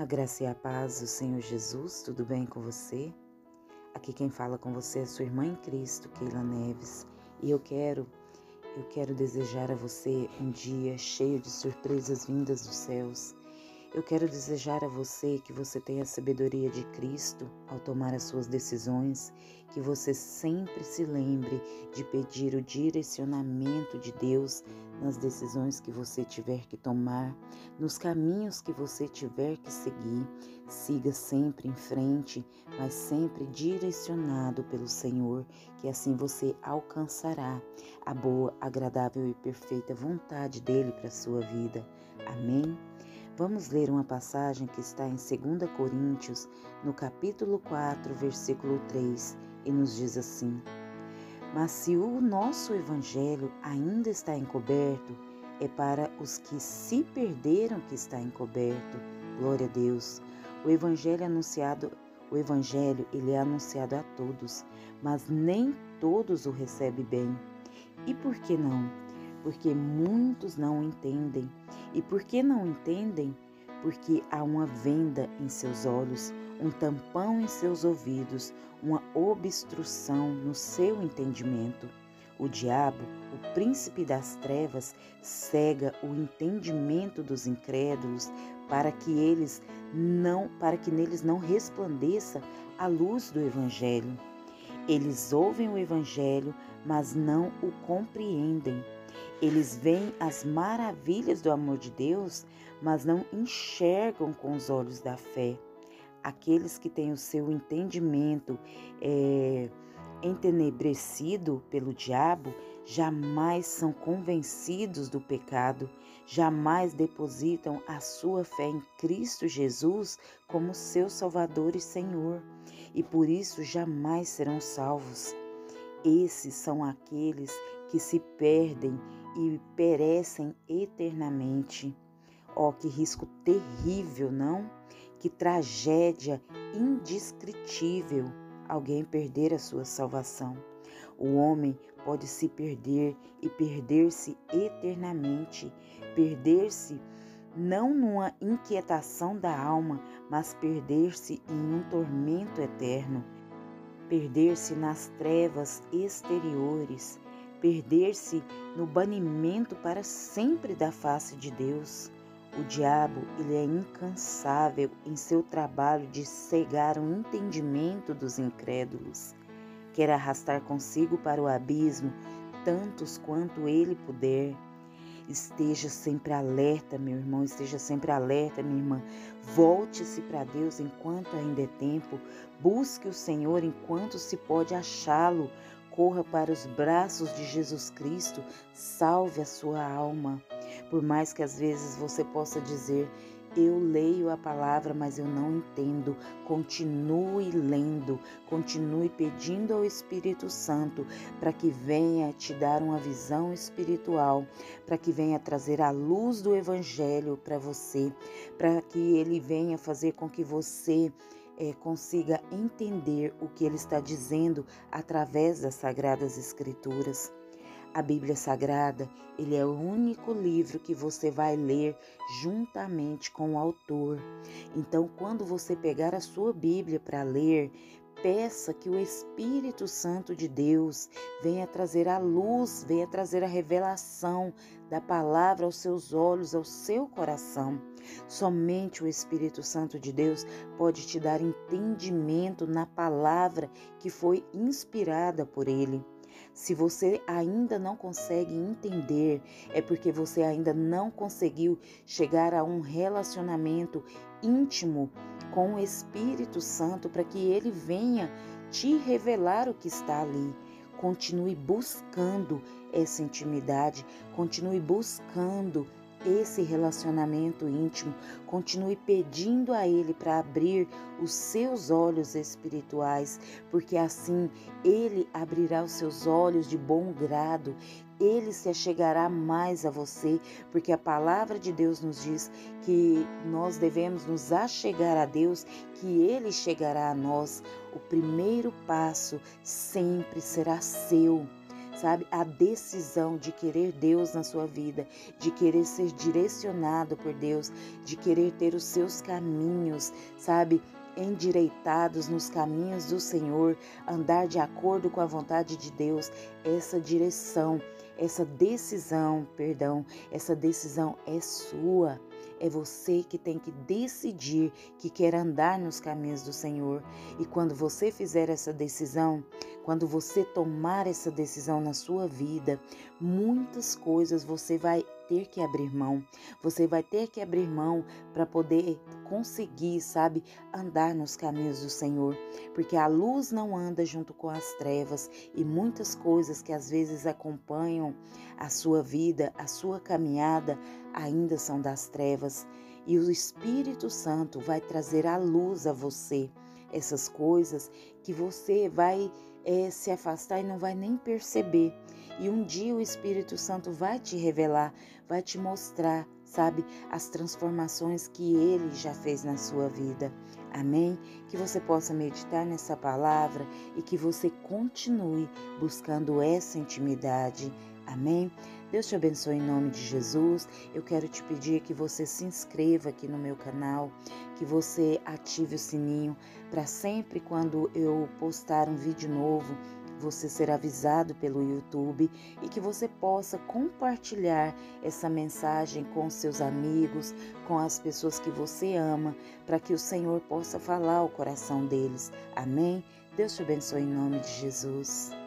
A graça e a paz do Senhor Jesus, tudo bem com você? Aqui quem fala com você é sua irmã em Cristo, Keila Neves, e eu quero eu quero desejar a você um dia cheio de surpresas vindas dos céus. Eu quero desejar a você que você tenha a sabedoria de Cristo ao tomar as suas decisões, que você sempre se lembre de pedir o direcionamento de Deus nas decisões que você tiver que tomar, nos caminhos que você tiver que seguir. Siga sempre em frente, mas sempre direcionado pelo Senhor, que assim você alcançará a boa, agradável e perfeita vontade dele para a sua vida. Amém? Vamos ler uma passagem que está em 2 Coríntios, no capítulo 4, versículo 3, e nos diz assim: Mas se o nosso evangelho ainda está encoberto, é para os que se perderam que está encoberto. Glória a Deus. O evangelho anunciado, o evangelho, ele é anunciado a todos, mas nem todos o recebem bem. E por que não? Porque muitos não entendem. E por que não entendem? Porque há uma venda em seus olhos, um tampão em seus ouvidos, uma obstrução no seu entendimento. O diabo, o príncipe das trevas, cega o entendimento dos incrédulos para que eles não, para que neles não resplandeça a luz do evangelho. Eles ouvem o evangelho, mas não o compreendem eles veem as maravilhas do amor de Deus, mas não enxergam com os olhos da fé. Aqueles que têm o seu entendimento é, entenebrecido pelo diabo jamais são convencidos do pecado, jamais depositam a sua fé em Cristo Jesus como seu Salvador e Senhor, e por isso jamais serão salvos. Esses são aqueles que se perdem e perecem eternamente. Oh, que risco terrível, não? Que tragédia indescritível alguém perder a sua salvação. O homem pode se perder e perder-se eternamente, perder-se não numa inquietação da alma, mas perder-se em um tormento eterno, perder-se nas trevas exteriores, perder-se no banimento para sempre da face de Deus. O diabo, ele é incansável em seu trabalho de cegar o entendimento dos incrédulos. Quer arrastar consigo para o abismo tantos quanto ele puder. Esteja sempre alerta, meu irmão, esteja sempre alerta, minha irmã. Volte-se para Deus enquanto ainda é tempo. Busque o Senhor enquanto se pode achá-lo, corra para os braços de Jesus Cristo, salve a sua alma. Por mais que às vezes você possa dizer, eu leio a palavra, mas eu não entendo. Continue lendo, continue pedindo ao Espírito Santo para que venha te dar uma visão espiritual, para que venha trazer a luz do Evangelho para você, para que ele venha fazer com que você é, consiga entender o que ele está dizendo através das Sagradas Escrituras. A Bíblia Sagrada, ele é o único livro que você vai ler juntamente com o autor. Então, quando você pegar a sua Bíblia para ler, Peça que o Espírito Santo de Deus venha trazer a luz, venha trazer a revelação da palavra aos seus olhos, ao seu coração. Somente o Espírito Santo de Deus pode te dar entendimento na palavra que foi inspirada por Ele. Se você ainda não consegue entender, é porque você ainda não conseguiu chegar a um relacionamento íntimo com o Espírito Santo para que ele venha te revelar o que está ali. Continue buscando essa intimidade, continue buscando esse relacionamento íntimo, continue pedindo a Ele para abrir os seus olhos espirituais, porque assim Ele abrirá os seus olhos de bom grado, Ele se achegará mais a você, porque a palavra de Deus nos diz que nós devemos nos achegar a Deus, que Ele chegará a nós. O primeiro passo sempre será seu sabe? A decisão de querer Deus na sua vida, de querer ser direcionado por Deus, de querer ter os seus caminhos, sabe? endireitados nos caminhos do Senhor, andar de acordo com a vontade de Deus, essa direção, essa decisão, perdão, essa decisão é sua. É você que tem que decidir que quer andar nos caminhos do Senhor. E quando você fizer essa decisão, quando você tomar essa decisão na sua vida, muitas coisas você vai ter que abrir mão. Você vai ter que abrir mão para poder conseguir, sabe, andar nos caminhos do Senhor, porque a luz não anda junto com as trevas e muitas coisas que às vezes acompanham a sua vida, a sua caminhada, ainda são das trevas. E o Espírito Santo vai trazer a luz a você, essas coisas que você vai é, se afastar e não vai nem perceber. E um dia o Espírito Santo vai te revelar, vai te mostrar, sabe, as transformações que ele já fez na sua vida. Amém? Que você possa meditar nessa palavra e que você continue buscando essa intimidade. Amém? Deus te abençoe em nome de Jesus. Eu quero te pedir que você se inscreva aqui no meu canal, que você ative o sininho para sempre quando eu postar um vídeo novo, você ser avisado pelo YouTube e que você possa compartilhar essa mensagem com seus amigos, com as pessoas que você ama, para que o Senhor possa falar ao coração deles. Amém? Deus te abençoe em nome de Jesus.